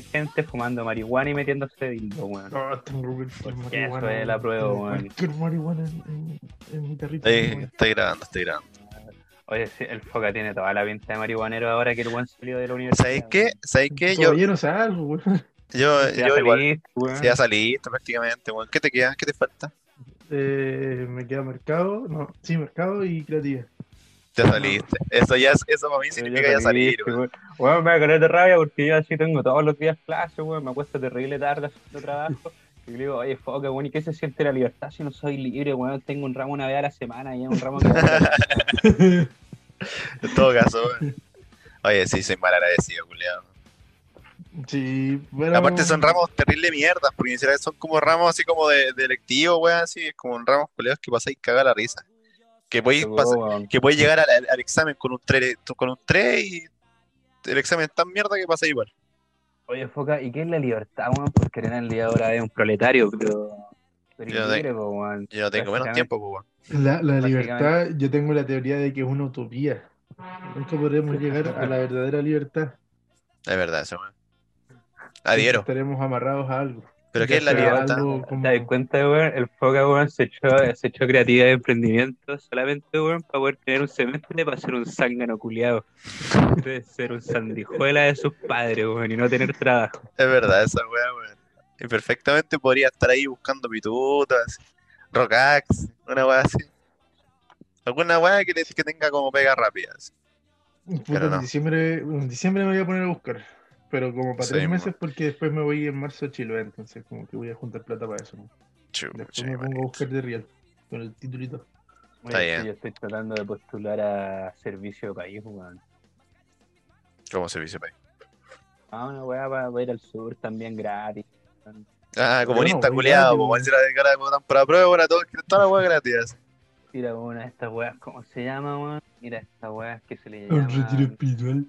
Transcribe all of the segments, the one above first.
gente fumando marihuana y metiéndose dildo, weón. No, tengo Porque eso es la prueba, tengo weón. Cualquier marihuana en, en, en mi territorio. Estoy, grabando, estoy grabando. Oye, sí, el Foca tiene toda la pinta de marihuanero ahora que el buen salió de la universidad. ¿Sabéis qué? ¿Sabéis qué? Yo, Todavía no salgo, weón. yo, yo igual. ya saliste prácticamente, weón. ¿Qué te queda? ¿Qué te falta? Eh, me queda mercado, no, sí, mercado y creativa. Ya saliste. Eso ya es, eso para mí significa ya salir, weón. Weón, me va a caer de rabia porque yo así tengo todos los días clases, weón. Me acuesto terrible tarde haciendo trabajo. Y le digo, oye, Foca, weón, ¿y qué se siente la libertad si no soy libre, weón? Tengo un ramo una vez a la semana y es un ramo que... En todo caso, weón. Oye, sí, soy mal agradecido, culiado. Sí, bueno. Aparte son ramos terrible mierdas, porque son como ramos así como de, de electivo, weón, así, como ramos culiados que pasáis cagar la risa. Que podéis pasar- que podéis llegar al, examen con un 3 con un 3 y el examen es tan mierda que pasa igual. Oye, Foca, ¿y qué es la libertad, weón? Porque en día ahora es un proletario, pero... Pero Yo libre, po, weón. Yo no tengo menos tiempo, weón. La, libertad, yo tengo la teoría de que es una utopía. Nunca podremos llegar a la verdadera libertad. Es verdad eso, weón. Adhiero. Estaremos amarrados a algo. ¿Pero qué es la libertad? como- ¿Te das cuenta, weón? El Foca, weón, se echó, se echó creatividad de emprendimiento solamente, weón, para poder tener un semestre para ser un zángano culiado. De ser un sandijuela de sus padres, weón, y no tener trabajo. Es verdad esa weá, weón. Y perfectamente podría estar ahí buscando pitutas, rockax, una weá así. Alguna weá que, que tenga como pega rápida. así. Puta, Pero no. en, diciembre, en diciembre me voy a poner a buscar. Pero como para tres meses, porque después me voy en marzo a Chile, entonces como que voy a juntar plata para eso. Después me pongo a buscar de real con el titulito. Está bien. Yo estoy tratando de postular a servicio de país, weón. Como servicio país. Ah, una weá para ir al sur también gratis. Ah, comunista culiado, como decir la cara de votan por la prueba, ahora todos quieren toda la weá gratis. Mira, una de estas weas, ¿cómo se llama, weón? Mira, estas weas que se le Un llama. retiro espiritual.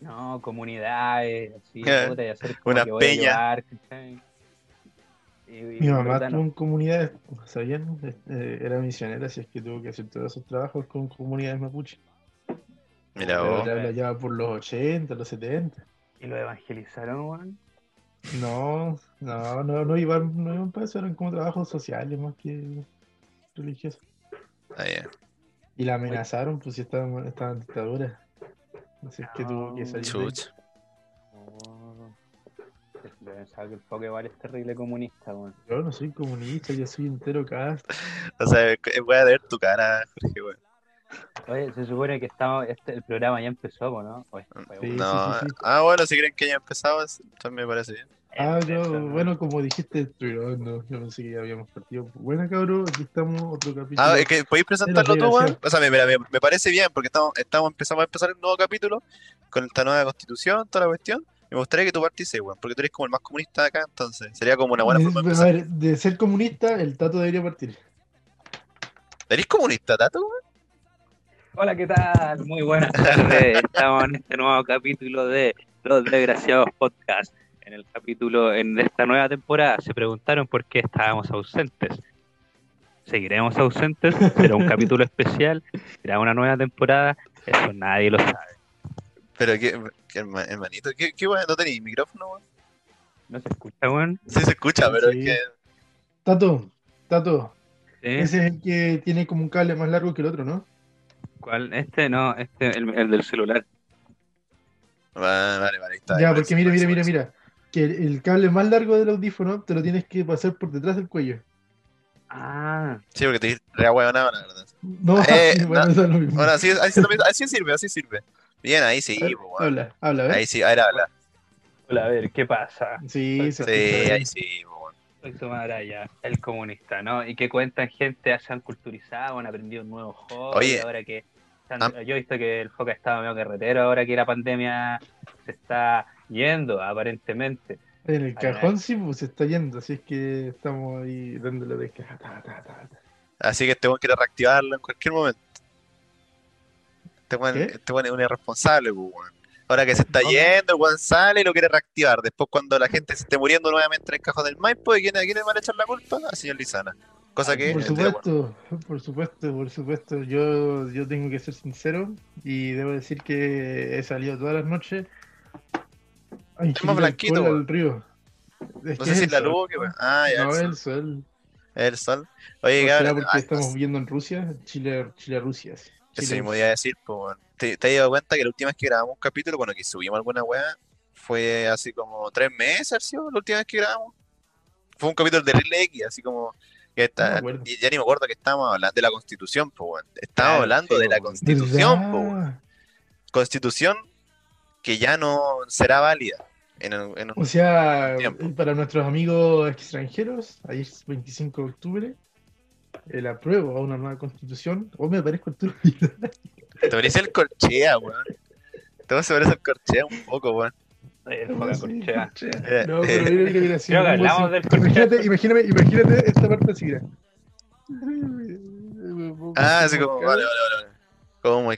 No, comunidades, así, puta, y hacer como una que voy a ¿cachai? Y- y Mi mamá estuvo no. en comunidades, ¿sabían? Eh, era misionera, así es que tuvo que hacer todos esos trabajos con comunidades mapuche. Mira Pero vos. por los 80, los 70. Y lo evangelizaron, weón. No, no, no, no iban, no iban para eso, eran como trabajos sociales más que religiosos. Ah, ya. Y la amenazaron, pues si estaban, estaban en dictadura. Así es que tuvo que salir. Oh. Yo pensaba que el Pokéball es terrible comunista, weón. Yo no soy comunista, yo soy entero cast. O sea, voy a ver tu cara, Jorge, weón. Oye, se supone que estamos, este, el programa ya empezó, ¿no? Oye, Sí, un- No, sí, sí. ah, bueno, si creen que ya empezado, también me parece bien. Ah, ¿no? bueno, como dijiste, pero no, yo pensé que ya habíamos partido. Bueno, cabrón, aquí estamos, otro capítulo. Ah, es que podéis presentarlo tú, weón. O sea, me, mira, me, me parece bien, porque estamos, estamos empezamos a empezar un nuevo capítulo con esta nueva constitución, toda la cuestión. Y me gustaría que tú particises, weón, porque tú eres como el más comunista de acá, entonces sería como una buena forma de a ver, de ser comunista, el tato debería partir. ¿Eres comunista, Tato, weón? Hola, ¿qué tal? Muy buenas tardes. Estamos en este nuevo capítulo de Los Desgraciados Podcast. En el capítulo, en esta nueva temporada, se preguntaron por qué estábamos ausentes. ¿Seguiremos ausentes? ¿Será un capítulo especial? ¿Será una nueva temporada? Eso nadie lo sabe. Pero qué, qué herma- hermanito, ¿qué, qué weón? ¿No tenéis micrófono, weón? ¿No se escucha, weón? Sí se escucha, pero Sí. es que. Tato, Tato, ¿Sí? ese es el que tiene como un cable más largo que el otro, ¿no? ¿Cuál? Este no, este, el, el del celular. Vale, vale, vale, ahí está. ya, ahí porque mira, mira, parece. mira. Que el, el cable más largo del audífono te lo tienes que pasar por detrás del cuello. Ah, Sí, porque te re huevonado, la verdad. No, Eh, bueno, no. eso es lo mismo. Bueno, así, así, sirve, así sirve. Bien, ahí sí, A ver, po, weón. habla, habla, a ver. Ahí sí, a ver, habla. hola, a ver, ¿qué pasa? Sí, se Sí, ahí sí, maraya, el comunista, ¿no? Y que cuentan gente, se han culturizado, han aprendido un nuevo hobby, Oye. ahora que... Yo he visto que el Foca estaba medio carretero, ahora que la pandemia se está yendo, aparentemente. En el Ay, cajón sí, pues se está yendo, así es que estamos ahí dándole de que. ta, ta, ta, ta. Así que este weón quiere reactivarlo en cualquier momento. Este weón, este es un irresponsable, po, weón. Ahora que se está No. yendo, el weón sale y lo quiere reactivar. Después, cuando la gente se esté muriendo nuevamente en el cajón del Maipo, ¿de quién, a quién le van a echar la culpa? Al señor Lizana. Cosa que. Por supuesto, por supuesto, por supuesto. Yo, yo tengo que ser sincero y debo decir que he salido todas las noches Ay, Es más Chile, blanquito, del río. Es No sé si es la el luz, sol, que-. Ah, ya, No, el es sol. el sol. El sol. Oye, ¿O será cabrón, porque ah, estamos viviendo en Rusia? Chile, Chile, Rusia. sí. Eso Chile, mismo iba a decir, pues. ¿Te, te has dado cuenta que la última vez que grabamos un capítulo, bueno, que subimos alguna weá, fue así como tres meses, ¿ha sido la última vez que grabamos? Fue un capítulo de X, así como que No está, y ya ni me acuerdo que estábamos hablando de la constitución, pues. Estábamos hablando sí, de la constitución, pues. Constitución que ya no será válida. En, el- en O sea, Tiempo. eh, para nuestros amigos extranjeros, ahí es 25 de octubre, el apruebo a una nueva constitución. O me parezco Arturo Vidal. te parece el corchea, weón. Todo se parece al corchea un poco, weón. Eh, No, poca sí, corchea. Eh, No, pero eh, mira, mira, mira, si Creo que hablamos del corchea. Imagínate, imagínate, imagínate esta parte así, mira. Ah, así como, vale, vale, vale. Como.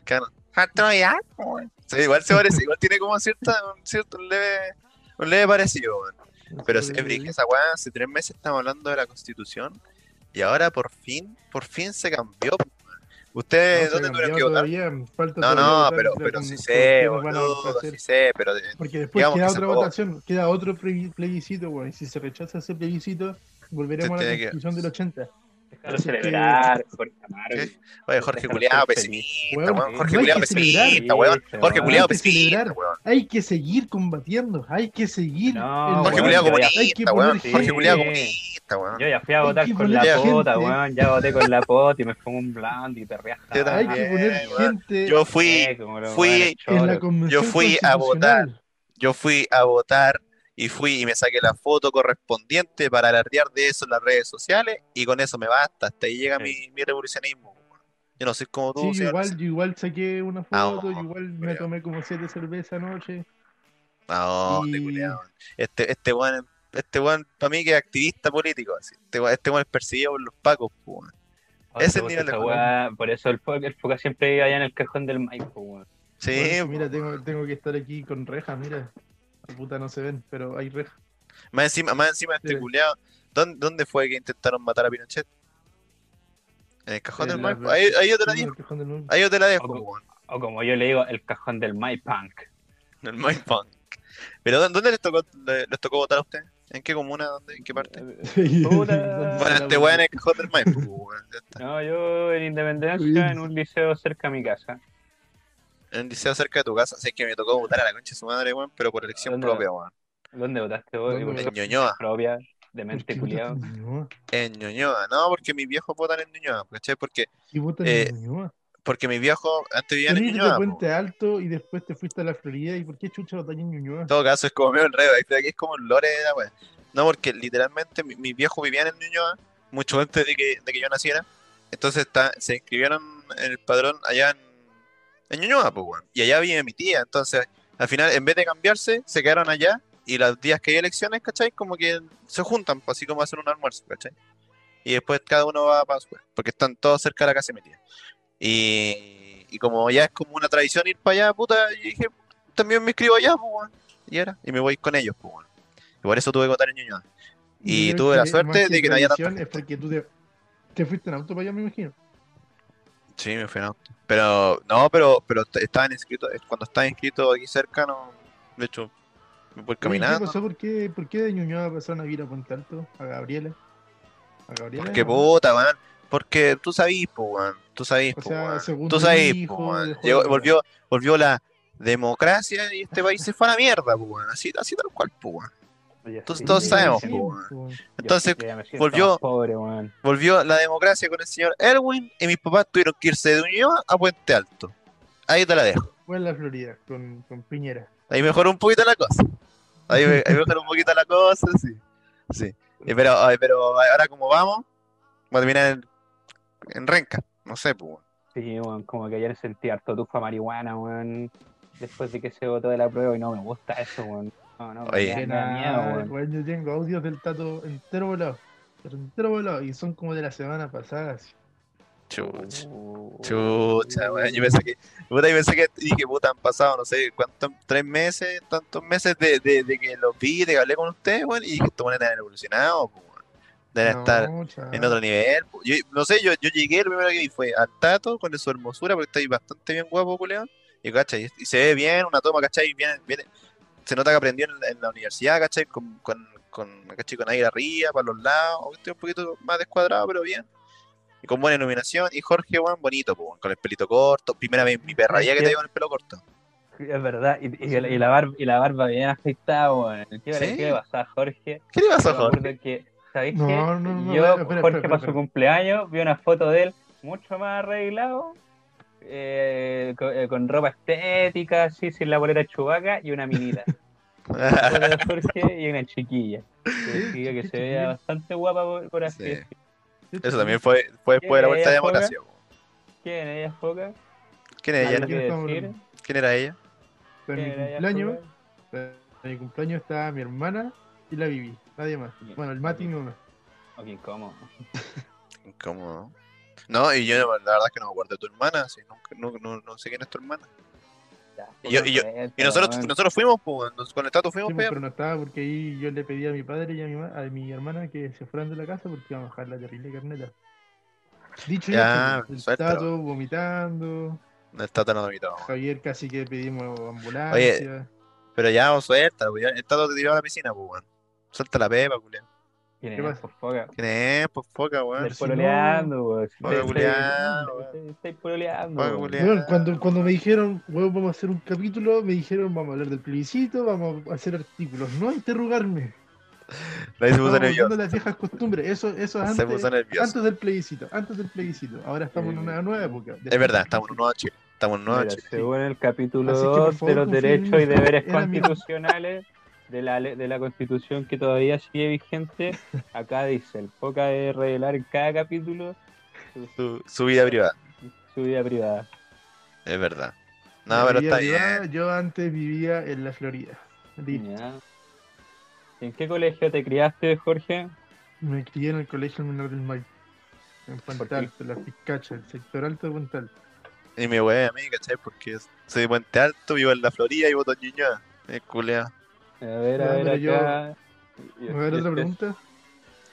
Arturo Vidal, weón. Sí, igual se parece, igual tiene como cierta, un cierto un leve, un leve parecido, weón. Pero es brígida esa weá, hace tres meses estamos hablando de la constitución y ahora por fin, por fin se cambió. weón. ¿Ustedes dónde tuvieron que votar? No, no, pero, pero sí sé, a boludo, sí sé, pero Porque después queda otra votación, queda otro plebis- plebiscito, bueno, y si se rechaza ese plebiscito, volveremos a Se la tiene que- constitución del 80. Déjalo Así que- celebrar, Jorge Amaro. ¿Qué? Oye, Jorge Déjalo Culeado, pesimista, Weón, no Jorge Culeado, celebrar. pesimista, weón. Jorge. Culeado, Hay que pesimista, celebrar. weón. Hay que seguir combatiendo, hay que seguir. No, Jorge Culeado comunista, weón. Jorge Culeado comunista, weón. Yo ya fui a votar con la pota, weón. Ya voté con la pota y me pongo un blando y te rías. Yo Hay también, que poner gente Yo fui, fui- Yo fui a votar. yo fui a votar y fui y me saqué la foto correspondiente para alardear de eso en las redes sociales y con eso me basta. Hasta ahí llega Sí. mi, mi revolucionismo. Yo no soy como tú, Sí, igual, yo igual saqué una Ah, foto, oh, igual me culiao. tomé como siete cervezas anoche. No, Y- te culiao. Este, este weón, este weón para mí que es activista político. Así. Este, weón, este weón es perseguido por los pacos. Oye, ese pues, nivel de weá- Por eso el el Foca siempre iba allá en el cajón del Maipo, weón. Sí, Bueno, mira, tengo, tengo que estar aquí con rejas, mira. Puta no se ven, pero hay rejas. más encima, más encima este Mira. culiao. ¿Dónde, ¿Dónde fue que intentaron matar a Pinochet? En el cajón En del Maipo. Ahí, ahí yo te la Sí, dejo. Ahí yo te la dejo. O como yo le digo, el cajón del Maipunk. El Mind Punk. Pero ¿dó- ¿dónde les tocó, le- les tocó votar a ustedes? ¿En qué comuna? ¿Dónde? ¿En qué parte? Sí, Puta. ¿dónde Bueno, está este weón es el cajón del Maipo. No, yo en Independencia, en un liceo cerca a mi casa. En un liceo cerca de tu casa. Así que me tocó votar a la concha de su madre, weón, pero por elección ¿Dónde? propia, weón. ¿Dónde votaste vos? En Ñuñoa. propia, de ¿Por mente culiado. en Ñuñoa. No, porque mis viejos votan en Ñuñoa, ¿cachai? Porque, ¿Qué votan Eh, en Ñuñoa? porque mis viejos antes vivían en Ñuñoa. Puente Alto y después te fuiste a la Florida. ¿Y por qué chucha votan en Ñuñoa? En todo caso, es como medio enredo. Aquí es como un lore de la weá. No, porque literalmente mi- mis viejos vivían en Ñuñoa mucho antes de que, de que yo naciera. Entonces está- se inscribieron en el padrón allá en, en Ñuñoa, pues, weón. Y allá vive mi tía. Entonces, al final, en vez de cambiarse, se quedaron allá. Y los días que hay elecciones, ¿cachai? Como que se juntan, pues, así como hacen un almuerzo, ¿cachai? Y después cada uno va para su porque están todos cerca de la casa de mi tía. Y, y como ya es como una tradición ir para allá, puta, y dije, también me inscribo allá, pues, weón. Y era, y me voy con ellos, pues, weón. Y por eso tuve que votar en Ñuñoa. Y Yo tuve la suerte de que no haya tradición Es porque tú te, te fuiste en auto para allá, me imagino. Sí, me fui en auto. Pero, no, pero, pero estaban inscritos, cuando estaba inscrito aquí cerca, no, de hecho, me voy Oye, ¿Qué caminando. pasó? ¿Por qué, ¿Por qué de Ñuñoa pasaron a vivir a Puente Alto? A Gabriela. A Gabriela. Porque puta, weón. Porque tú sabís, pues, weón. Tú sabís, O pues, sea, segundo Tú sabís, hijo, Llegó- de- volvió, volvió la democracia y este país se fue a la mierda, pues, weón. Así, así tal cual, pues, weón. Oye, Todos- sí, todos yo- sabemos, Entonces, volvió- volvió la democracia con el señor Erwin y mis papás tuvieron que irse de Ñuñoa a Puente Alto. Ahí te la dejo. Fue en la Florida, con, con Piñera. Ahí mejoró un poquito la cosa. Ahí, ahí mejoró un poquito la cosa, sí. Sí. Eh, Pero, ay, pero ahora como vamos, va a terminar en, en renca. No sé, pues. Sí, weón, como que ayer sentí harto tufa marihuana, weón. Después de que se votó de la prueba y no me gusta eso, weón. No, no, Oye. me da, me da miedo, yo tengo audios del tato entero volado. Pero entero volado. Y son como de la semana pasada. así. Chucha. Uh, Chucha, weón. Yo pensé que, puta, yo pensé que dije, puta, han pasado, no sé, cuántos, tres meses, tantos meses de, de, de que los vi, de que hablé con ustedes, weón, y dije, estos weones deben evolucionado, weón. Deben No, estar en otro nivel. Yo, no sé, yo, yo llegué, lo primero que vi fue al Tato con su hermosura, porque está ahí bastante bien guapo, culeado. Y, ¿cachai? Y se ve bien, una toma, ¿cachai? Viene, viene, se nota que aprendió en, la- en la universidad, ¿cachai? Con, con, con, ¿cachai? con aire arriba, para los lados, un poquito más descuadrado, pero bien. Y con buena iluminación. Y Jorge, weón, bonito, pues, con el pelito corto. Primera vez mi perra, ya que te con el pelo corto. Es verdad, y, y, y la, barba, y la barba bien afeitada, weón. ¿Qué, ¿Sí? ¿Qué le pasaba a Jorge? ¿Qué le pasó a Jorge? que, ¿sabéis No, qué? no, no, Yo, espera, Jorge, espera, para su cumpleaños, vi una foto de él mucho más arreglado, eh, con, eh, con ropa estética, así, sin la bolera chubaca y una minita. Jorge y una chiquilla. Que se veía bastante guapa por, por así Sí. Eso también fue, fue después de la vuelta de weón. ¿Quién es ella, Foca? ¿Quién es ¿Algo ella? ¿Quién era ella? En mi ¿Quién era ella, cumpleaños, en mi cumpleaños estaba mi hermana y la Vivi, nadie más. Bien. Bueno, el Mati no. Ok, ¿cómo? Incómodo. No, y yo la verdad es que no me acuerdo de tu hermana, sí, nunca- no, no, no sé quién es tu hermana. Ya, Y yo- y yo- Y nosotros, nosotros fuimos, pues, con el Tato fuimos, Sí, pues, pero no estaba porque ahí yo le pedí a mi padre y a mi, ma- a mi hermana que se fueran de la casa porque iban a bajar la terrible carneta. Dicho Ya, hecho, el. Tato vomitando, el Tato no invitó. Javier casi que pedimos ambulancia. Pero ya, vos suelta, pues, el Tato te tiró a la piscina, pues, weón. Suelta la pepa, culiao. ¿Quién ¿Qué es, pues, Foca? ¿Quién es? Pues foca, weón. Estáis pololeando, weón. Estáis- pololeando, cuando, cuando me dijeron, weón, vamos a hacer un capítulo, me dijeron, vamos a hablar del plebiscito, vamos a hacer artículos, no interrogarme. Ahí se puso nervioso. las viejas costumbres, eso, eso es Se antes, puso nervioso. antes del plebiscito, antes del plebiscito. Ahora estamos en una nueva época. Es verdad, estamos en un nuevo Chile. Estamos en un nuevo Mira, Chile. según el capítulo Así que, por 2 de los derechos y deberes constitucionales de la, le- de la constitución que todavía sigue vigente, acá dice, el foca de revelar en cada capítulo su, Su, su vida privada. su vida privada. Es verdad. No, pero está privada, bien. Yo antes vivía en la Florida. ¿En qué colegio te criaste, Jorge? Me crié en el colegio menor del Maipo. En Puente? Alto, en la Pizcacha, el sector alto de Puente Alto. Y mi wey a mí, ¿cachai? Porque soy de Puente Alto, vivo en la Florida y voto en Ñuñoa. Es culea. A ver, a Ya, ver, yo- A ver, otra pregunta.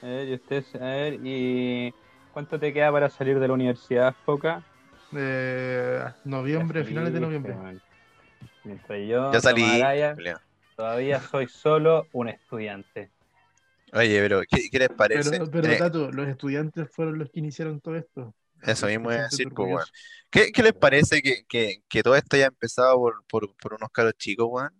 A ver, y usted, a ver, ¿y cuánto te queda para salir de la universidad, Foca? Eh, noviembre, finales de noviembre. man. Mientras yo, Ya salí. Todavía soy solo un estudiante. Oye, pero ¿qué, qué les parece? Pero, pero Eh, Tato, los estudiantes fueron los que iniciaron todo esto. Eso mismo es decir, pues, orgulloso. ¿Qué, qué les parece que, que, que todo esto haya empezado por, por, por unos caros chicos, weón?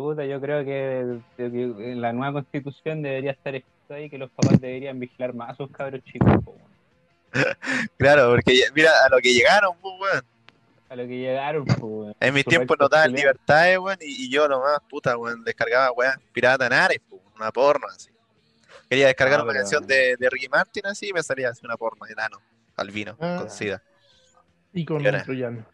Puta, yo creo que, que- que la nueva constitución debería estar escrito ahí que los papás deberían vigilar más a sus cabros chicos, po. Claro, porque ya- mira, a lo que llegaron, pues, weón. a lo que llegaron, weón. En mis tiempos no daban libertades, weón, y, y yo nomás, puta, weón, descargaba, weón, pirata en Ares, pues, una porno, así. Quería descargar Ah, una pero- canción de, de Ricky Martin, así, y me salía así una porno, enano, albino, Ah. con sida. Y con un troyano.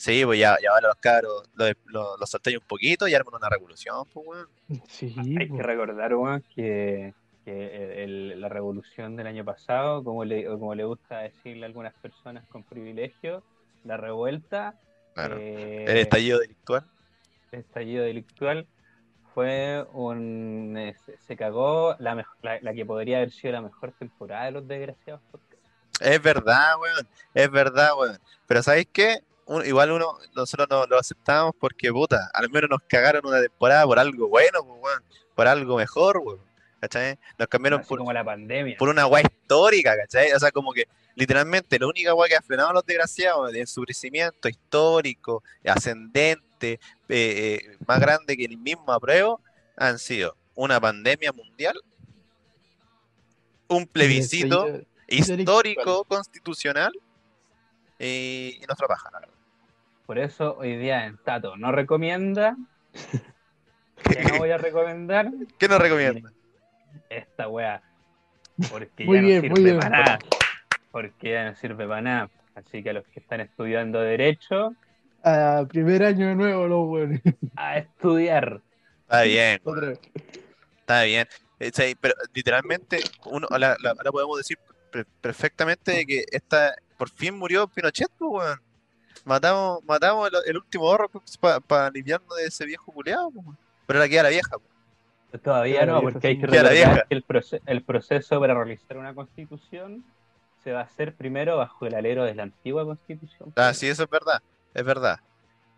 Sí, pues ya, ya ahora los cabros los lo, los solté un poquito y arman una revolución, pues, weón. Sí, Hay po. que recordar, weón, que, que el- el- la revolución del año pasado, como le, como le gusta decirle a algunas personas con privilegio, la revuelta, Claro. eh, El estallido delictual. el estallido delictual, fue un. eh, se, se cagó la, mej- la, la que podría haber sido la mejor temporada de los desgraciados podcasts. Es verdad, weón. Es verdad, weón. Pero ¿sabéis qué? Un- igual uno, nosotros no lo aceptamos porque, puta, al menos nos cagaron una temporada por algo bueno, pues, weón. Por algo mejor, weón. ¿Cachai? Nos cambiaron Así por, como la pandemia. por una weá histórica, ¿cachai? O sea, como que literalmente la única weá que ha frenado a los desgraciados en su crecimiento histórico, ascendente, eh, eh, más grande que el mismo apruebo, han sido una pandemia mundial, un plebiscito histórico, constitucional y, y nuestra paja, la verdad. Por eso hoy día en Tato no recomienda. que no voy a recomendar ¿Qué nos recomienda? esta weá. Porque Muy ya bien, no muy sirve bien. para nada. Porque ya no sirve para nada. Así que a los que están estudiando Derecho, Ah, primer año de nuevo, los weones. a estudiar. Está bien, Otra vez. está bien. Eh, sí, pero literalmente, uno, la- la- ahora podemos decir per- perfectamente que esta, por fin murió Pinochet, pues, weón. Matamos, matamos el, el último ahorro para aliviarnos de ese viejo culeado, pues. Pero ahora queda la vieja, pues. Todavía no, porque hay que recordar que el, proce- el proceso para realizar una constitución se va a hacer primero bajo el alero de la antigua constitución. Ah, sí, eso es verdad, es verdad.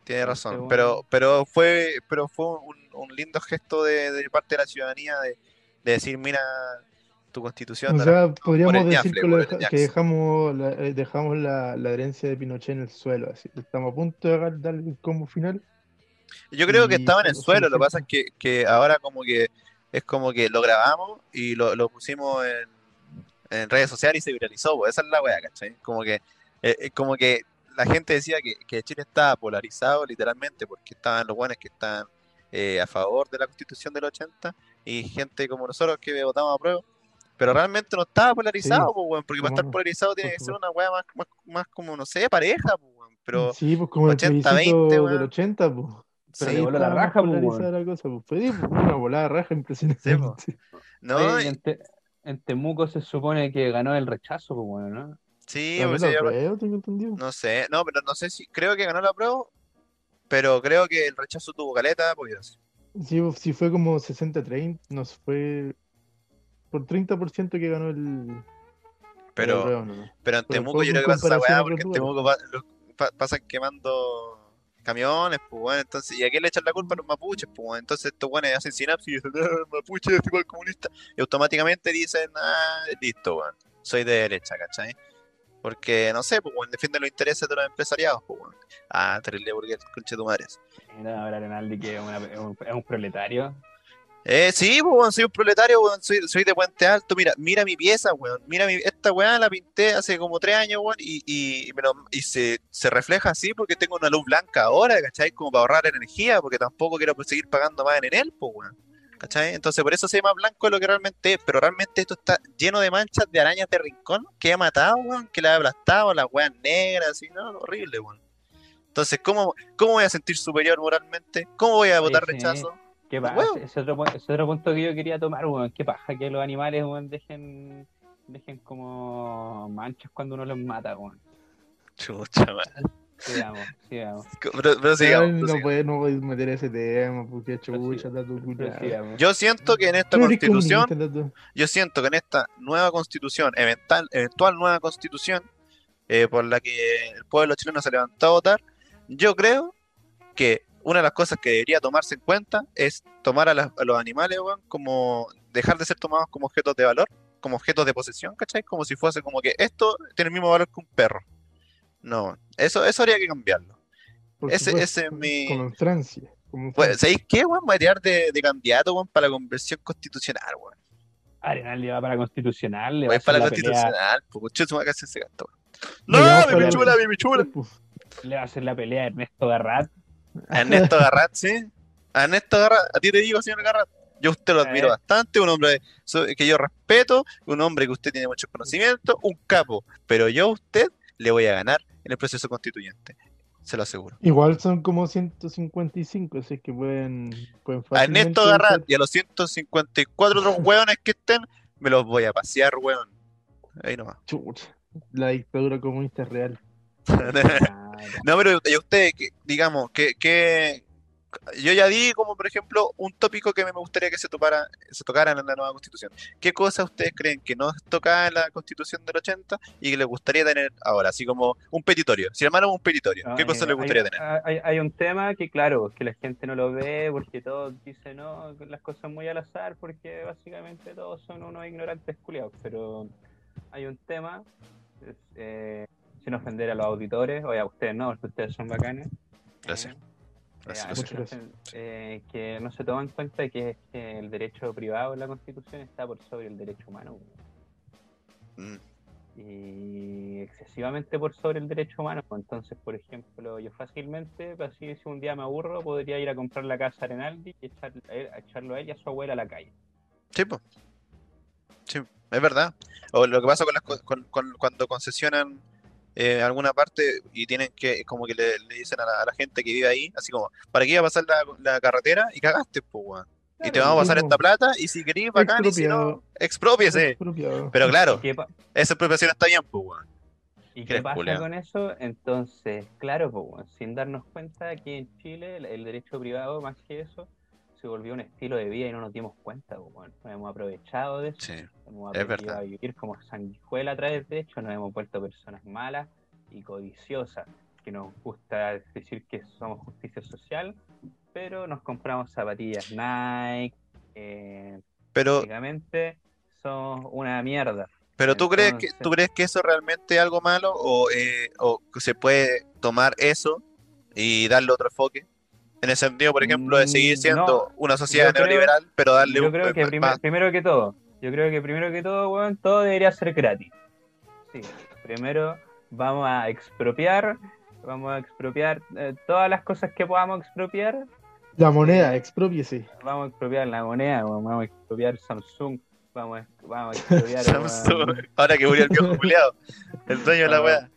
Tiene Este razón, pero, pero fue, pero fue un, un lindo gesto de, de parte de la ciudadanía de, de decir, mira, tu constitución. O sea, podríamos decir que, deja- que dejamos, la, eh, dejamos la, la herencia de Pinochet en el suelo. Así. Estamos a punto de dar- darle el combo final. Yo creo que estaba en el suelo, lo que pasa es que, que ahora como que es como que lo grabamos y lo, lo pusimos en, en redes sociales y se viralizó, pues esa es la weá, ¿cachai? Como que, eh, eh, como que la gente decía que, que Chile estaba polarizado literalmente porque estaban los buenos que estaban eh, a favor de la constitución del 80 y gente como nosotros que votamos a prueba. Pero realmente no estaba polarizado, Sí, pues, weón, porque para estar no, polarizado tiene que ser una weá más, más, más como, no sé, pareja, pues, weón, pero... sí, pues como el 80, plebiscito 20, del weón. 80, pues. Pero sí, le voló la raja, pues, polarizada weón. la cosa, pues. Fue pues, una volada raja impresionante. Sí, pues. No, y y- en, Te- en Temuco se supone que ganó el rechazo, pues bueno, ¿no? sí, Ganó pues, prueba, tengo entendido. No sé, no, pero no sé si, creo que ganó la prueba, pero creo que el rechazo tuvo caleta apoyo. sí. Sí, pues, sí fue como 60-30, no sé, fue por 30% que ganó el... Pero, ¿no? pero en Temuco yo creo que pasa esa weá porque en Temuco pa- los- pa- pasan quemando camiones, pues bueno, entonces, ¿y a quién le echan la culpa a los mapuches? Pues bueno, entonces estos weones hacen sinapsis y dicen, ah, mapuche es igual comunista, y automáticamente dicen, ah, listo, weón, soy de derecha, ¿cachai? Porque, no sé, pues bueno, defienden los intereses de los empresariados, pues bueno. Ah, terrible burgués, conche tu madre. Mira, ahora Arenaldi que es, una- es un, es un proletario. Eh, sí, weón, soy un proletario, weón, soy, soy de Puente Alto. Mira, mira mi pieza, weón. Mira mi, esta weá la pinté hace como tres años, weón, y, y, y me lo- y se, se refleja así porque tengo una luz blanca ahora, ¿cachai? Como para ahorrar energía, porque tampoco quiero pues, seguir pagando más en él, pues, weón. ¿Cachai? Entonces por eso se ve más blanco de lo que realmente es, pero realmente esto está lleno de manchas de arañas de rincón que ha matado, weón, que la ha aplastado, las weas negras, así, no, horrible, weón. Entonces, ¿cómo, ¿cómo voy a sentir superior moralmente? ¿Cómo voy a votar sí. rechazo? ¿Qué pasa? weón. Ese otro, ese otro punto que yo quería tomar, weón. ¿Qué paja que los animales, weón, dejen, dejen como manchas cuando uno los mata, weón? Chucha, man. Sigamos, sigamos. Pero, pero sigamos, no prosigamos. puedes no puedes meter ese tema, porque chucha, sí, está tu sigamos. Yo siento que en esta constitución, yo siento que en esta nueva constitución, eventual, eventual nueva constitución, eh, por la que el pueblo chileno se levantó a votar, yo creo que una de las cosas que debería tomarse en cuenta es tomar a, las- a los animales, weón, como dejar de ser tomados como objetos de valor, como objetos de posesión, ¿cachai? Como si fuese como que esto tiene el mismo valor que un perro. No, eso, eso habría que cambiarlo. Por ese- supuesto, ese es mi- Como en Francia. Como en Pues, Francia. ¿Sabéis qué, weón? Me voy a tirar de, de candidato, weón, para la conversión constitucional, weón. Arenaldi va para constitucional, le va para la la constitucional, pues se me va a hacer ese gasto. No, No, ya, mi para- pichula, mi pichula. Le va a hacer la pelea a Ernesto Garrat. A Ernesto Garrat, sí. A Ernesto Garrat, a ti te digo, señor Garrat. Yo a usted lo admiro bastante, un hombre que yo respeto, un hombre que usted tiene mucho conocimiento, un capo. Pero yo a usted le voy a ganar en el proceso constituyente. Se lo aseguro. Igual son como 155, así que pueden, pueden A Ernesto Garrat y a los 154 otros hueones que estén, me los voy a pasear, hueón. Ahí nomás. Chucha, la dictadura comunista es real. Ah, No, pero y usted, digamos, que, que yo ya di como por ejemplo un tópico que me gustaría que se topara, se tocara en la nueva constitución. ¿Qué cosas ustedes creen que no tocaba en la constitución del 80 y que les gustaría tener ahora? Así como un petitorio. Si armáramos un petitorio, ¿qué No, cosas eh, les gustaría hay, tener? Hay, hay un tema que, claro, que la gente no lo ve porque todos dicen, no, las cosas muy al azar porque básicamente todos son unos ignorantes culiados. Pero hay un tema, eh, sin ofender a los auditores, o a ustedes no, porque ustedes son bacanes. Gracias. Eh, Gracias, eh, gracias. eh, que no se toma en cuenta que es que el derecho privado en la Constitución está por sobre el derecho humano. Mm, y excesivamente por sobre el derecho humano. Entonces, por ejemplo, yo fácilmente, así si un día me aburro, podría ir a comprar la casa a y echar, a él- a echarlo a él y a su abuela a la calle. Sí, po. Sí, es verdad. O lo que pasa con las, co- con, con- cuando concesionan eh, alguna parte y tienen que, como que le, le dicen a la, a la gente que vive ahí, así como, ¿para qué iba a pasar la, la carretera? Y cagaste, pues, weón. Y te vamos a pasar esta plata y si querís, bacán, y si no, expropiese. Expropiado. Pero claro, ¿Qué, pa- esa expropiación está bien, pues, weón. ¿Y qué pasa con eso? Entonces, claro, pues, bueno, sin darnos cuenta que en Chile el derecho privado, más que eso, se volvió un estilo de vida y no nos dimos cuenta. pues, bueno, nos hemos aprovechado de eso. Sí, Hemos Es aprendido verdad. a vivir como sanguijuela a través de hecho, nos hemos vuelto personas malas y codiciosas. porque nos gusta decir que somos justicia social, pero nos compramos zapatillas Nike, eh, Pero, básicamente son una mierda. pero ¿tú crees que tú crees que eso realmente es algo malo o, eh, o que se puede tomar eso y darle otro enfoque? En el sentido, por ejemplo, de seguir Mm, siendo no. una sociedad Yo creo- neoliberal, pero darle Yo un creo que primer- primero que todo, yo creo que primero que todo, weón, todo debería ser gratis. Sí, primero vamos a expropiar, vamos a expropiar eh, todas las cosas que podamos expropiar, La moneda, expropiese. vamos a expropiar la moneda, vamos a expropiar Samsung, vamos a, vamos a expropiar, Samsung. Ahora que murió el viejo culiado, el dueño de la wea.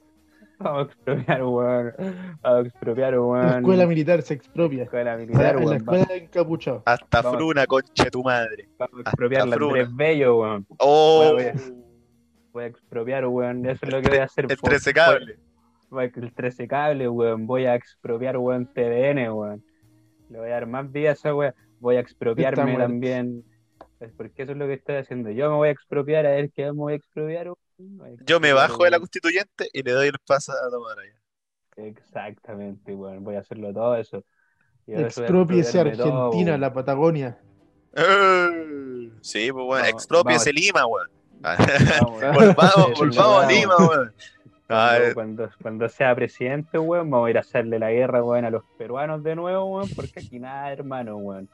vamos a expropiar, weón, vamos a expropiar, weón, La escuela militar se expropia. escuela militar, en la weón, escuela de encapuchado. Hasta Vamos. Fruna, concha de tu madre. vamos a expropiar la. Andrés Bello, weón. Oh, Voy a- Voy a expropiar, weón. Eso es lo que voy a hacer. el po- 13 cable. Voy- El 13 cable, weón. Voy a expropiar, weón, TVN, weón. Le voy a dar más vida a esa weón. Voy a expropiarme también. Porque eso es lo que estoy haciendo. Yo me voy a expropiar, a ver qué me voy a expropiar, weón. Yo me bajo de la constituyente y le doy el paso a tomar allá. Exactamente, weón. Voy a hacerlo todo eso. Expropiese todo, Argentina, weón. la Patagonia. Eh, Sí, pues bueno, expropiese Lima, weón. Vamos, volvamos, volvamos a. Lima, weón. Ah, Cuando, eh, cuando, cuando sea presidente, weón, vamos a ir a hacerle la guerra, weón, a los peruanos de nuevo, weón, porque aquí nada, hermano, weón.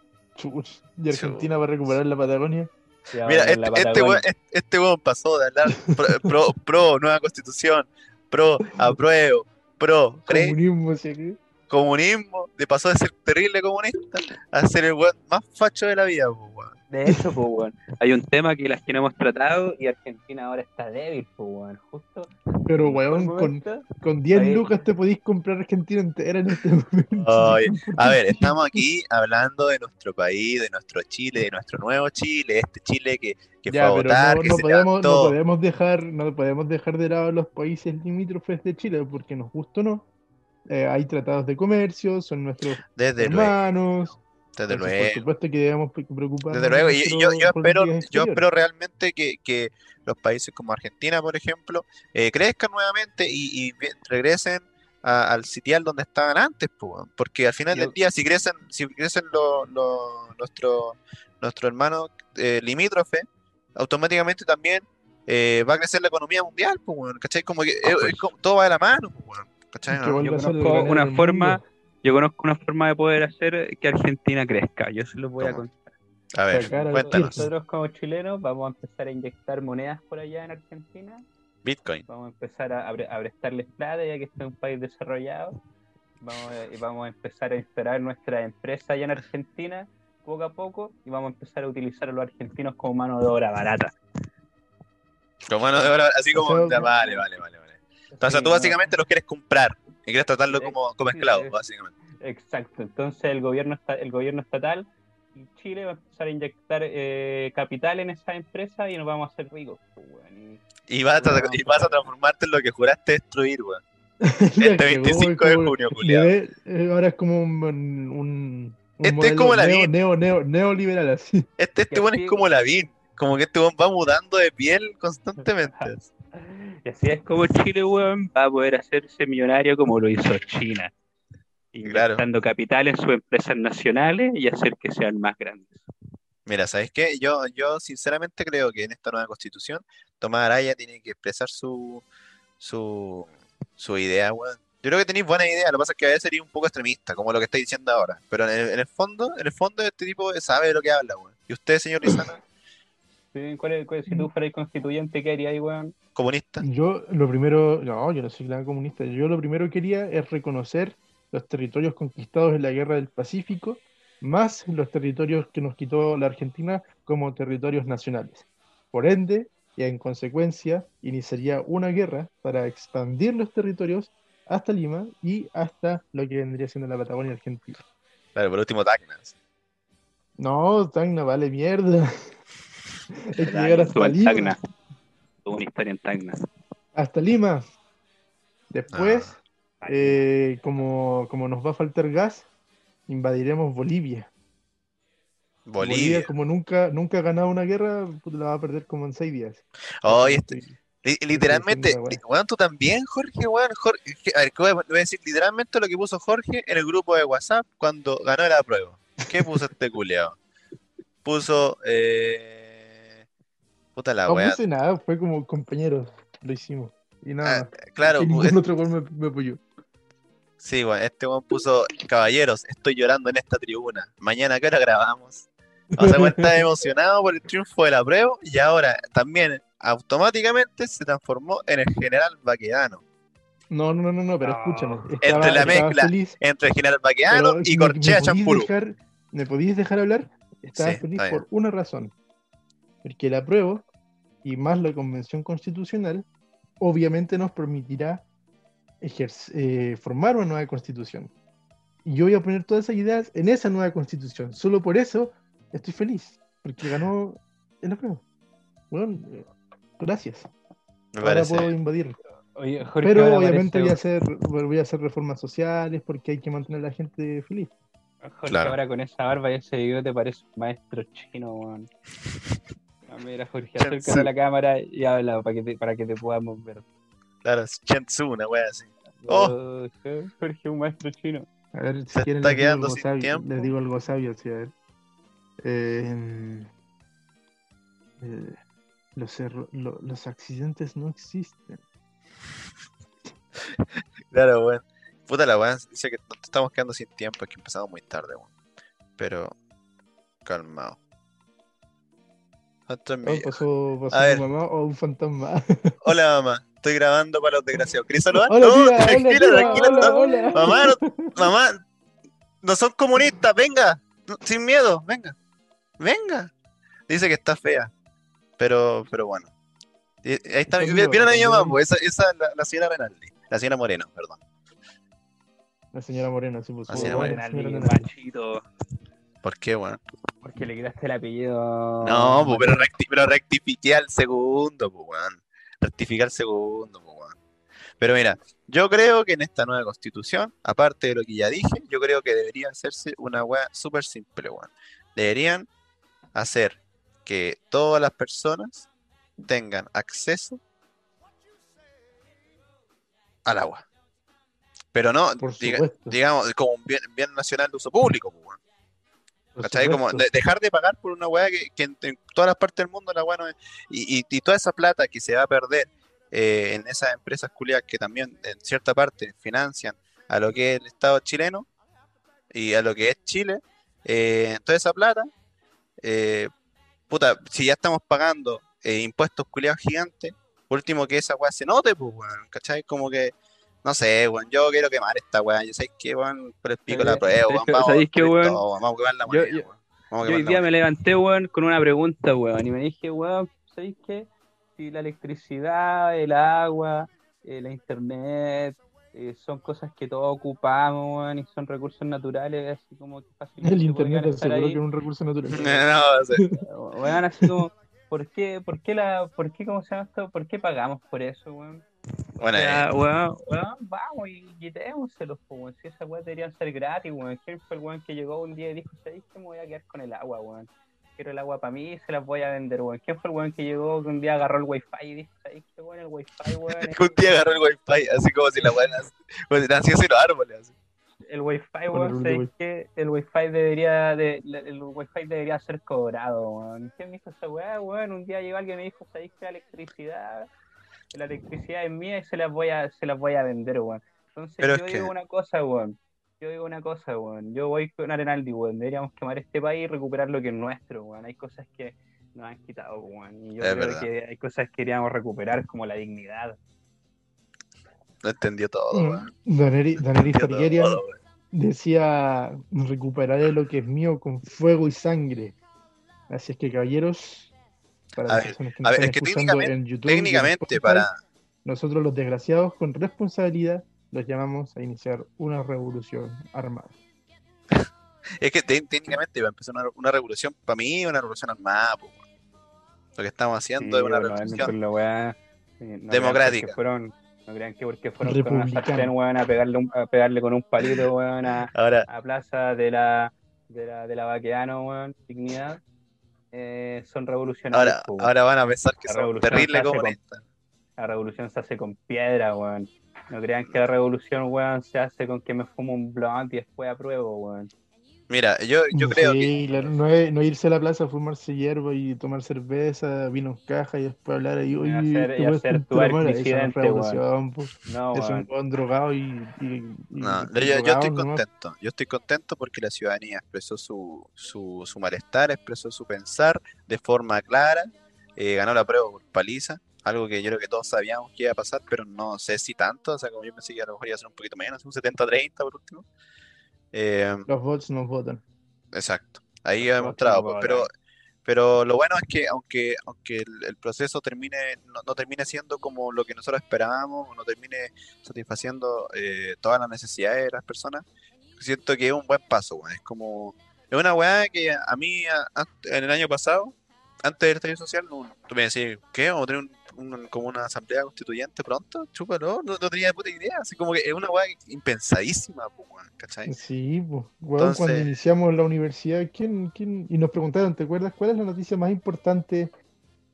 Y Argentina va a recuperar la Patagonia. Mira, este, este, weón, este, este weón pasó de hablar pro, pro, pro nueva constitución, pro apruebo, pro pre Comunismo, comunismo, de pasó de ser terrible comunista a ser el weón más facho de la vida, weón. De hecho, pues, weón, hay un tema que las que no hemos tratado y Argentina ahora está débil, pues, weón, justo. Pero, en weón, este con, con 10 Ahí. lucas te podís comprar Argentina entera en este momento. Ay, A ver, estamos aquí hablando de nuestro país, de nuestro Chile, de nuestro nuevo Chile, este Chile que, que fue Ya, a pero votar, no, que no se podemos, no podemos dejar, no podemos dejar de lado los países limítrofes de Chile, porque nos gusta o no. eh, hay tratados de comercio, son nuestros Desde luego, hermanos. Desde entonces, Por luego. supuesto que debemos pre- preocuparnos. Desde luego, y yo, espero, yo espero realmente que, que los países como Argentina, por ejemplo, eh, crezcan nuevamente y, y regresen a- al sitial donde estaban antes, pues, weón. porque al final Yo- del día, si crecen, si crecen los los- nuestro, nuestro hermano eh, limítrofe, automáticamente también eh, va a crecer la economía mundial, pues, ¿cachai? Como que Ah, es- pues. es como- todo va de la mano, pues, weón, ¿cachai? No, yo conozco una forma- mundo. Yo conozco una forma de poder hacer que Argentina crezca. Yo se los voy a contar. A ver, cuéntanos. Nosotros como chilenos vamos a empezar a inyectar monedas por allá en Argentina. Bitcoin. Vamos a empezar a, a pre- a prestarles plata ya que este es un país desarrollado. Vamos a, y vamos a empezar a instalar nuestra empresa allá en Argentina poco a poco y vamos a empezar a utilizar a los argentinos como mano de obra barata. Como mano de obra, así como, O sea, ya, vale, vale, vale, vale. Entonces Sí, tú no, básicamente los quieres comprar y quieres tratarlo como, como esclavo, básicamente. Exacto. Entonces el gobierno el gobierno estatal y Chile va a empezar a inyectar eh, capital en esa empresa y nos vamos a hacer ricos. pues, weón. Y- Y vas, a, Bueno, y vas a transformarte en lo que juraste destruir, weón. Este cagó, 25 es de junio, ve- eh, ahora es como un, un, un Este es como la neo, neo, neo, neoliberal así. Este, este así- es como Lavín. Como que este weón va mudando de piel constantemente. Y así es como Chile, weón, va a poder hacerse millonario como lo hizo China. Claro. Inyectando capital en sus empresas nacionales y hacer que sean más grandes. Mira, ¿sabes qué? Yo, yo sinceramente creo que en esta nueva constitución, Tomás Araya tiene que expresar su, su, su idea, weón. Yo creo que tenéis buena idea, lo que pasa es que a veces sería un poco extremista, como lo que estáis diciendo ahora. Pero en el, en el fondo, en el fondo este tipo sabe de lo que habla, weón. ¿Y usted, señor Lizana, Sí, ¿cuál es- cuál- si tú fueras constituyente, ¿qué harías, weón? comunista? Yo lo primero, no, yo no soy gran comunista. Yo lo primero que quería es reconocer los territorios conquistados en la Guerra del Pacífico, más los territorios que nos quitó la Argentina como territorios nacionales. Por ende, y en consecuencia, iniciaría una guerra para expandir los territorios hasta Lima y hasta lo que vendría siendo la Patagonia Argentina. Claro, por último, Tacnas. No, Tacna vale mierda. Hay que llegar hasta Lima. Tacna. Tuvo una historia en Tacna. Hasta Lima. Después, Ah. eh, como, como nos va a faltar gas, invadiremos Bolivia. Bolivia. como nunca, nunca ha ganado una guerra, la va a perder como en seis días. Oh, este, Li- literalmente, li- weón, tú también, Jorge, weón. Jorge, a ver, ¿qué voy a voy a decir literalmente lo que puso Jorge en el grupo de WhatsApp cuando ganó la prueba. ¿Qué puso este culeado? Puso, eh... Puta la No weá. puse nada, fue como compañeros, lo hicimos. Y nada, Ah, claro, y ningún otro gol me, me apoyó. sí, weón, este weón puso, caballeros, estoy llorando en esta tribuna. Mañana, ¿a qué hora grabamos? O sea, está emocionado por el triunfo de la prueba y ahora también automáticamente se transformó en el general Baquedano. No, no, no, no, pero escúchame. Entre la mezcla feliz, Entre el general Baquedano y me- Corchea me podías Champurú. dejar- ¿Me podías dejar hablar? Estaba Sí, feliz por una razón. Porque la prueba, y más la convención constitucional, obviamente nos permitirá eh, formar una nueva constitución. Y yo voy a poner todas esas ideas en esa nueva constitución. Solo por eso estoy feliz. Porque ganó en la prueba. Bueno, eh, gracias. Me Ahora parece. puedo invadir. Oye, Jorge, Pero obviamente voy a, parece- hacer, voy a hacer reformas sociales porque hay que mantener a la gente feliz. Jorge, Claro. ahora con esa barba y ese bigote parece un maestro chino, weón. Ah, mira, Jorge, acércate a la cámara y habla para que te, para que te podamos ver. Claro, es Chen Tzu, una wea así. Oh. Jorge, un maestro chino. A ver, si Se quieren está quedando algo sin sabio, tiempo. les digo algo sabio, sí, a ver. Eh, eh, los, erro- lo- los accidentes no existen. Claro, weón. Puta la weón, dice que nos estamos quedando sin tiempo, es que empezamos muy tarde, weón. Pero, calmado. Esto es mi Oh, vieja. pasó pasó A ver. tu mamá o un fantasma. Hola, mamá. Estoy grabando para los desgraciados. ¿Querés saludar? Hola, no, tía, tranquila, tía, tranquila. hola, no. hola. Mamá, no, mamá, no son comunistas, venga. no, Sin miedo, venga. Venga. Dice que está fea. Pero, pero bueno. Y- Ahí está, Está ¿vieron a mi mamá? esa, esa es la, la señora Renaldi. La señora Moreno, perdón. La señora Moreno, sí, pues. La señora oh, Moreno. machito. ¿Por qué, weón? Porque le quitaste el apellido. No, pues, pero, recti- pero rectifiqué al segundo, pues, weón. Rectifiqué al segundo, pues, weón. Pero mira, yo creo que en esta nueva constitución, aparte de lo que ya dije, yo creo que debería hacerse una weá súper simple, weón. Deberían hacer que todas las personas tengan acceso al agua. Pero no, diga- digamos, como un bien, bien nacional de uso público, pues, ¿Cachai? Como de- dejar de pagar por una weá que, que en, en todas las partes del mundo la weá no es. Y, y, y toda esa plata que se va a perder eh, en esas empresas culiadas que también en cierta parte financian a lo que es el Estado chileno y a lo que es Chile, eh, toda esa plata, eh, puta, si ya estamos pagando eh, impuestos culiados gigantes, por último que esa weá se note, pues weón, ¿cachai? Como que. No sé, weón, yo quiero quemar esta weá. Yo sé que, weón, por el pico la prueba, weón. ¿Sabéis Vamos, qué, por weón? todo, weón, vamos a quemar la Yo- moneda, yo- weón. Yo hoy día me levanté, weón, con una pregunta, weón, y me dije, weón, ¿sabéis qué? Si la electricidad, el agua, eh, la internet, eh, son cosas que todos ocupamos, weón, y son recursos naturales, así como que fácilmente El internet aseguró ahí. que es un recurso natural. No, sí. Weón, así como, ¿por qué, por qué la, por qué, cómo se llama esto? ¿Por qué pagamos por eso, weón? Bueno, sea, eh, weón, weón, vamos y quitémoselos, po, weón. Si esas weas deberían ser gratis, weón. ¿Quién fue el weón que llegó un día y dijo, ¿sabéis que me voy a quedar con el agua, weón? Quiero el agua para mí y se las voy a vender, weón. ¿Quién fue el weón que llegó que un día agarró el wifi y dijo, ¿sabéis qué, weón? El wifi, weón. un día agarró el wifi, así como si la si naciese en los árboles. Así. El wifi, weón, rule de ¿sabéis wifi. qué? El wifi debería, de, el wifi debería ser cobrado, weón. ¿Quién me dijo esa weá, weón? Un día llegó alguien y me dijo, ¿sabéis que la electricidad, la electricidad es mía y se las voy a, se las voy a vender, weón? Entonces Pero yo digo que- una cosa, weón. Yo digo una cosa, weón. Yo voy con Arenaldi, weón. Deberíamos quemar este país y recuperar lo que es nuestro, weón. Hay cosas que nos han quitado, weón. Y yo Es creo verdad. que hay cosas que queríamos recuperar, como la dignidad. No entendió todo, Mm. weón. Todo, weón. decía, recuperaré lo que es mío con fuego y sangre. Así es que, caballeros, para A las ver, personas que a ver, están es que escuchando técnicamente- en YouTube Técnicamente, Spotify, para. nosotros los desgraciados, con responsabilidad, los llamamos a iniciar una revolución armada. Es que te- técnicamente va a empezar una, una revolución, para mí, una revolución armada, po. Lo que estamos haciendo es una revolución. sí, no crean democrática. fueron- No crean que porque fueron con una sartén, weón, a pegarle, un- a pegarle con un palito, weón, a, Ahora, a Plaza de la, de la, de la Baqueano, weón, Dignidad, eh, son revolucionarios. ahora, van a pensar que La son revolución terribles se hace con- comunistas. La La revolución se hace con piedra, weón. No crean que la revolución, weón, se hace con que me fumo un blunt y después apruebo, weón. Mira, yo, yo creo Sí, que. claro, no, es- no irse a la plaza a fumarse hierba y tomar cerveza, vino en caja y después hablar ahí. Y hacer- y hacer tu drogado". Eso no es expresidente, revolución, po. No, Es un drogado y. y- y- No, y yo, yo estoy nomás. contento. Yo estoy contento porque la ciudadanía expresó su, su, su malestar, expresó su pensar de forma clara. eh, ganó la prueba por paliza. Algo que yo creo que todos sabíamos que iba a pasar, pero no sé si tanto. O sea, como yo pensé que a lo mejor iba a ser un poquito menos, un 70-30 por último. Eh, Los bots nos votan. Exacto, ahí Los ha demostrado, pues, pero, pero lo bueno es que aunque, aunque el, el proceso termine, no, no termine siendo como lo que nosotros esperábamos, no termine satisfaciendo eh, todas las necesidades de las personas, siento que es un buen paso, weón. Es como, es una weá que a mí a- a- en el año pasado, antes del estallido social, no, tú me decías, ¿qué? ¿Vamos a tener un- un- como una asamblea constituyente pronto? Chúpalo, no, no tenía puta idea, así como que es una weá impensadísima, weón, ¿cachai? Sí, pues, weón, cuando Entonces- iniciamos la universidad, ¿quién, quién? Y nos preguntaron, ¿te acuerdas cuál es la noticia más importante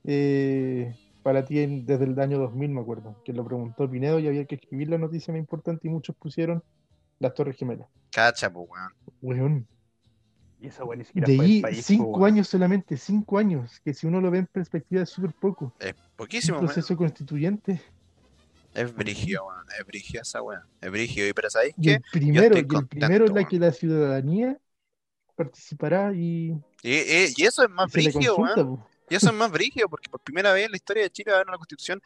eh, para ti en- desde el año 2000, me acuerdo? Que lo preguntó Pinedo y había que escribir la noticia más importante y muchos pusieron las Torres Gemelas. Cacha, pues, weón. Weón, Y weón, ni siquiera de fue el país, cinco años solamente, cinco años, que si uno lo ve en perspectiva es súper poco. Es Un poquísimo, weón. proceso constituyente. Es brigio. Es brigio esa weá. Es brigio. Y pero ¿sabéis Y qué? el primero, y el contento, primero es la que la ciudadanía participará y, Y, y- y eso es más y brigio, consulta. Y eso es más brigio, porque por primera vez en la historia de Chile va a haber una constitución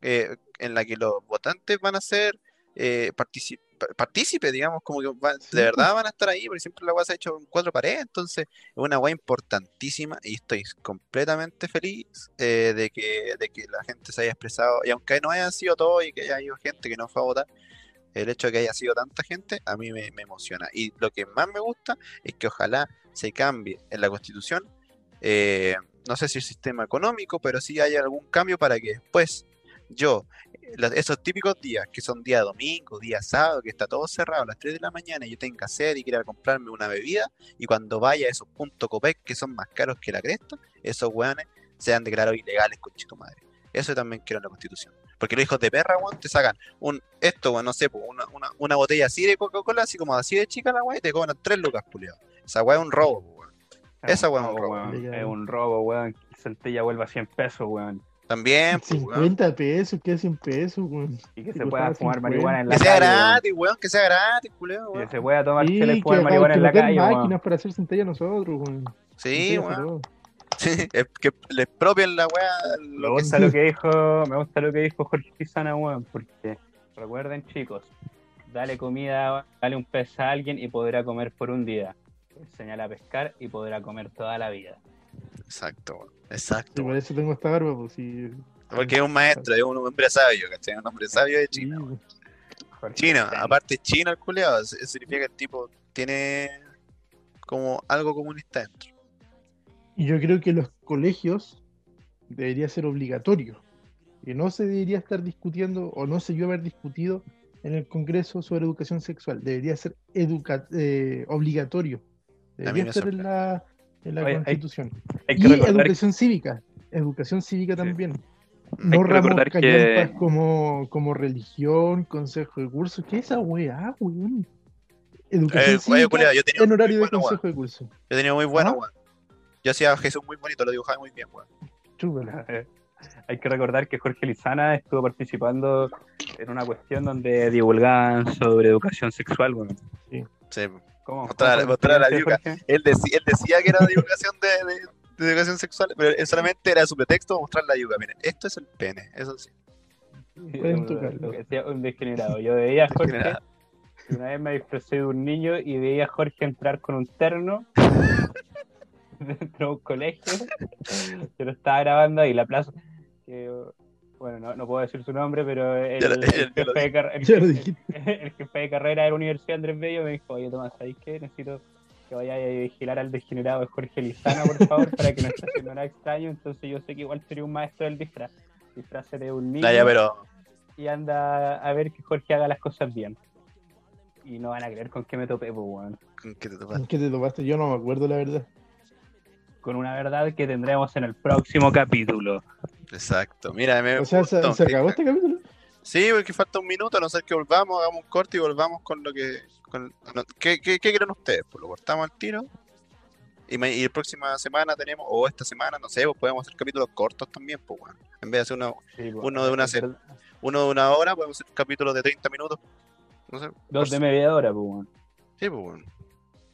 eh, en la que los votantes van a ser eh, partici- pa- partícipes, digamos, como que Sí, de verdad van a estar ahí, porque siempre la weá se ha hecho en cuatro paredes, entonces es una weá importantísima y estoy completamente feliz eh, de, que, de que la gente se haya expresado, y aunque no hayan sido todos y que haya habido gente que no fue a votar, el hecho de que haya sido tanta gente a mí me, me emociona. Y lo que más me gusta es que ojalá se cambie en la constitución, eh, no sé si el sistema económico, pero sí haya algún cambio para que después yo, los- esos típicos días, que son día domingo, día sábado, que está todo cerrado a las 3 de la mañana y yo tenga sed y quiera comprarme una bebida, y cuando vaya a esos puntos Copec que son más caros que la cresta, esos weones sean declarados ilegales, con tu madre. Eso también quiero en la constitución. Porque los hijos de perra, weón, te sacan un, esto, weón, no sé, una, una, una botella así de Coca-Cola, así como así de chica la weá, y te cobran 3 lucas, culiado. Esa weá es un robo, weón. Esa weá es un robo. weón. Es un robo, weón. El Centella vuelva a 100 pesos, weón. También, po, weón. 50 pesos, ¿qué 100 pesos, weón? Y que se pueda fumar 50. marihuana en la Que sea calle, weón. gratis, weón, que sea gratis, Que weón. se pueda tomar Sí, que, fumar marihuana que en la calle, weón. máquinas para hacer centella a nosotros, weón. Sí, weón. Sí, es que le expropien la weá. Me que gusta lo que dijo, me gusta lo que dijo Jorge Pizana, weón, porque recuerden chicos, dale comida, dale un pez a alguien y podrá comer por un día. Enseñale a pescar y podrá comer toda la vida. Exacto. Sí, Exacto. por eso tengo esta barba, pues sí. Porque es un maestro, es un hombre sabio, ¿cachai? Un hombre sabio de Sí, China. Jorge China, Pizana. aparte chino el culeado, significa que el tipo tiene como algo comunista dentro. Y yo creo que los colegios debería ser obligatorio. Que no se debería estar discutiendo o no se debió haber discutido en el Congreso sobre educación sexual. Debería ser educa eh, obligatorio. Debería estar en la, en la Oye, Constitución. Hay Y que educación cívica. Educación cívica Sí. también. No ramos que- como, como religión, consejo de curso. ¿Qué es esa weá, weón? Educación Eh, cívica culiao, yo tenía en horario de consejo de curso. Yo tenía muy bueno, ¿Ah? weón. Yo hacía a Jesús muy bonito, lo dibujaba muy bien, weón. Eh, Hay que recordar que Jorge Lizana estuvo participando en una cuestión donde divulgaban sobre educación sexual, weón. Sí. ¿Cómo? Mostrar- cómo mostrar a la Jorge? Él, decía, él decía que era divulgación de, de- de educación sexual, pero él solamente era su pretexto para mostrar la yuca. Miren, esto es el pene, eso sí. Pueden Un- tocarlo. lo que decía un degenerado. Yo veía a Jorge, Degenerado. una vez me disfrazé de un niño y veía a Jorge entrar con un terno dentro de un colegio. Yo lo estaba grabando ahí, la plaza. que, bueno, no, no puedo decir su nombre, pero el, Ya jefe, de car- el el jefe de carrera de la Universidad Andrés Bello me dijo, oye Tomás, ¿sabéis qué? Necesito que vayáis a vigilar al degenerado de Jorge Lizana, por favor, para que no esté haciendo nada extraño. Entonces yo sé que igual sería un maestro del disfraz. Disfrace de un niño Ya, ya, pero y anda a ver que Jorge haga las cosas bien. Y no van a creer con qué me topé, pues, weón. ¿con qué te topaste? Yo no me acuerdo, la verdad. con una verdad que tendremos en el próximo capítulo. Exacto. Mira, me O sea, ¿se, gustó. se acabó este capítulo? Sí, porque falta un minuto, a no ser que volvamos, hagamos un corte y volvamos con lo que. Con, no, ¿qué, qué, qué creen ustedes? Pues lo cortamos al tiro. Y, y la próxima semana tenemos, o esta semana, no sé, pues podemos hacer capítulos cortos también, pues bueno. En vez de hacer uno, Sí. Uno de una uno de una hora, podemos hacer capítulos de 30 minutos. No sé. Dos de media hora, pues, weón. Sí, pues bueno.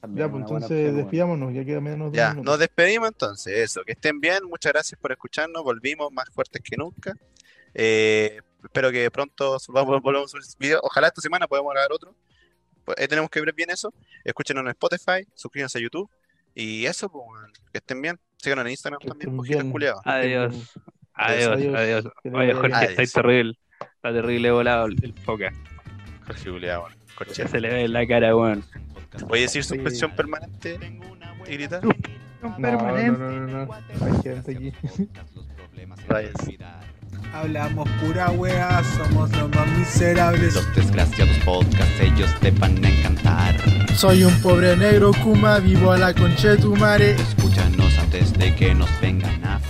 También Ya, pues entonces despidámonos, ya queda menos de Ya, nos despedimos entonces. Eso, que estén bien. Muchas gracias por escucharnos. Volvimos más fuertes que nunca. Eh, espero que pronto volvamos a subir video. Ojalá esta semana podamos grabar otro. Pues, eh, tenemos que ver bien eso. Escúchenos en Spotify, suscríbanse a YouTube. Y eso, pues, bueno, que estén bien. Síganos en Instagram Que también, bien. culiados. Adiós. Adiós, Adiós. adiós. Oye, vaya Jorge, Adiós. terrible. Está terrible volado el foca. Jorge culiao, corchete. se le ve en la cara, weón. Voy a decir Sí. suspensión permanente y gritar. No, no, no, no, no. Rayos. Hablamos pura wea, somos los más miserables. Los desgraciados podcasts, ellos te van a encantar. Soy un pobre negro Kuma, vivo a la concha de tu madre. Escúchanos antes de que nos vengan a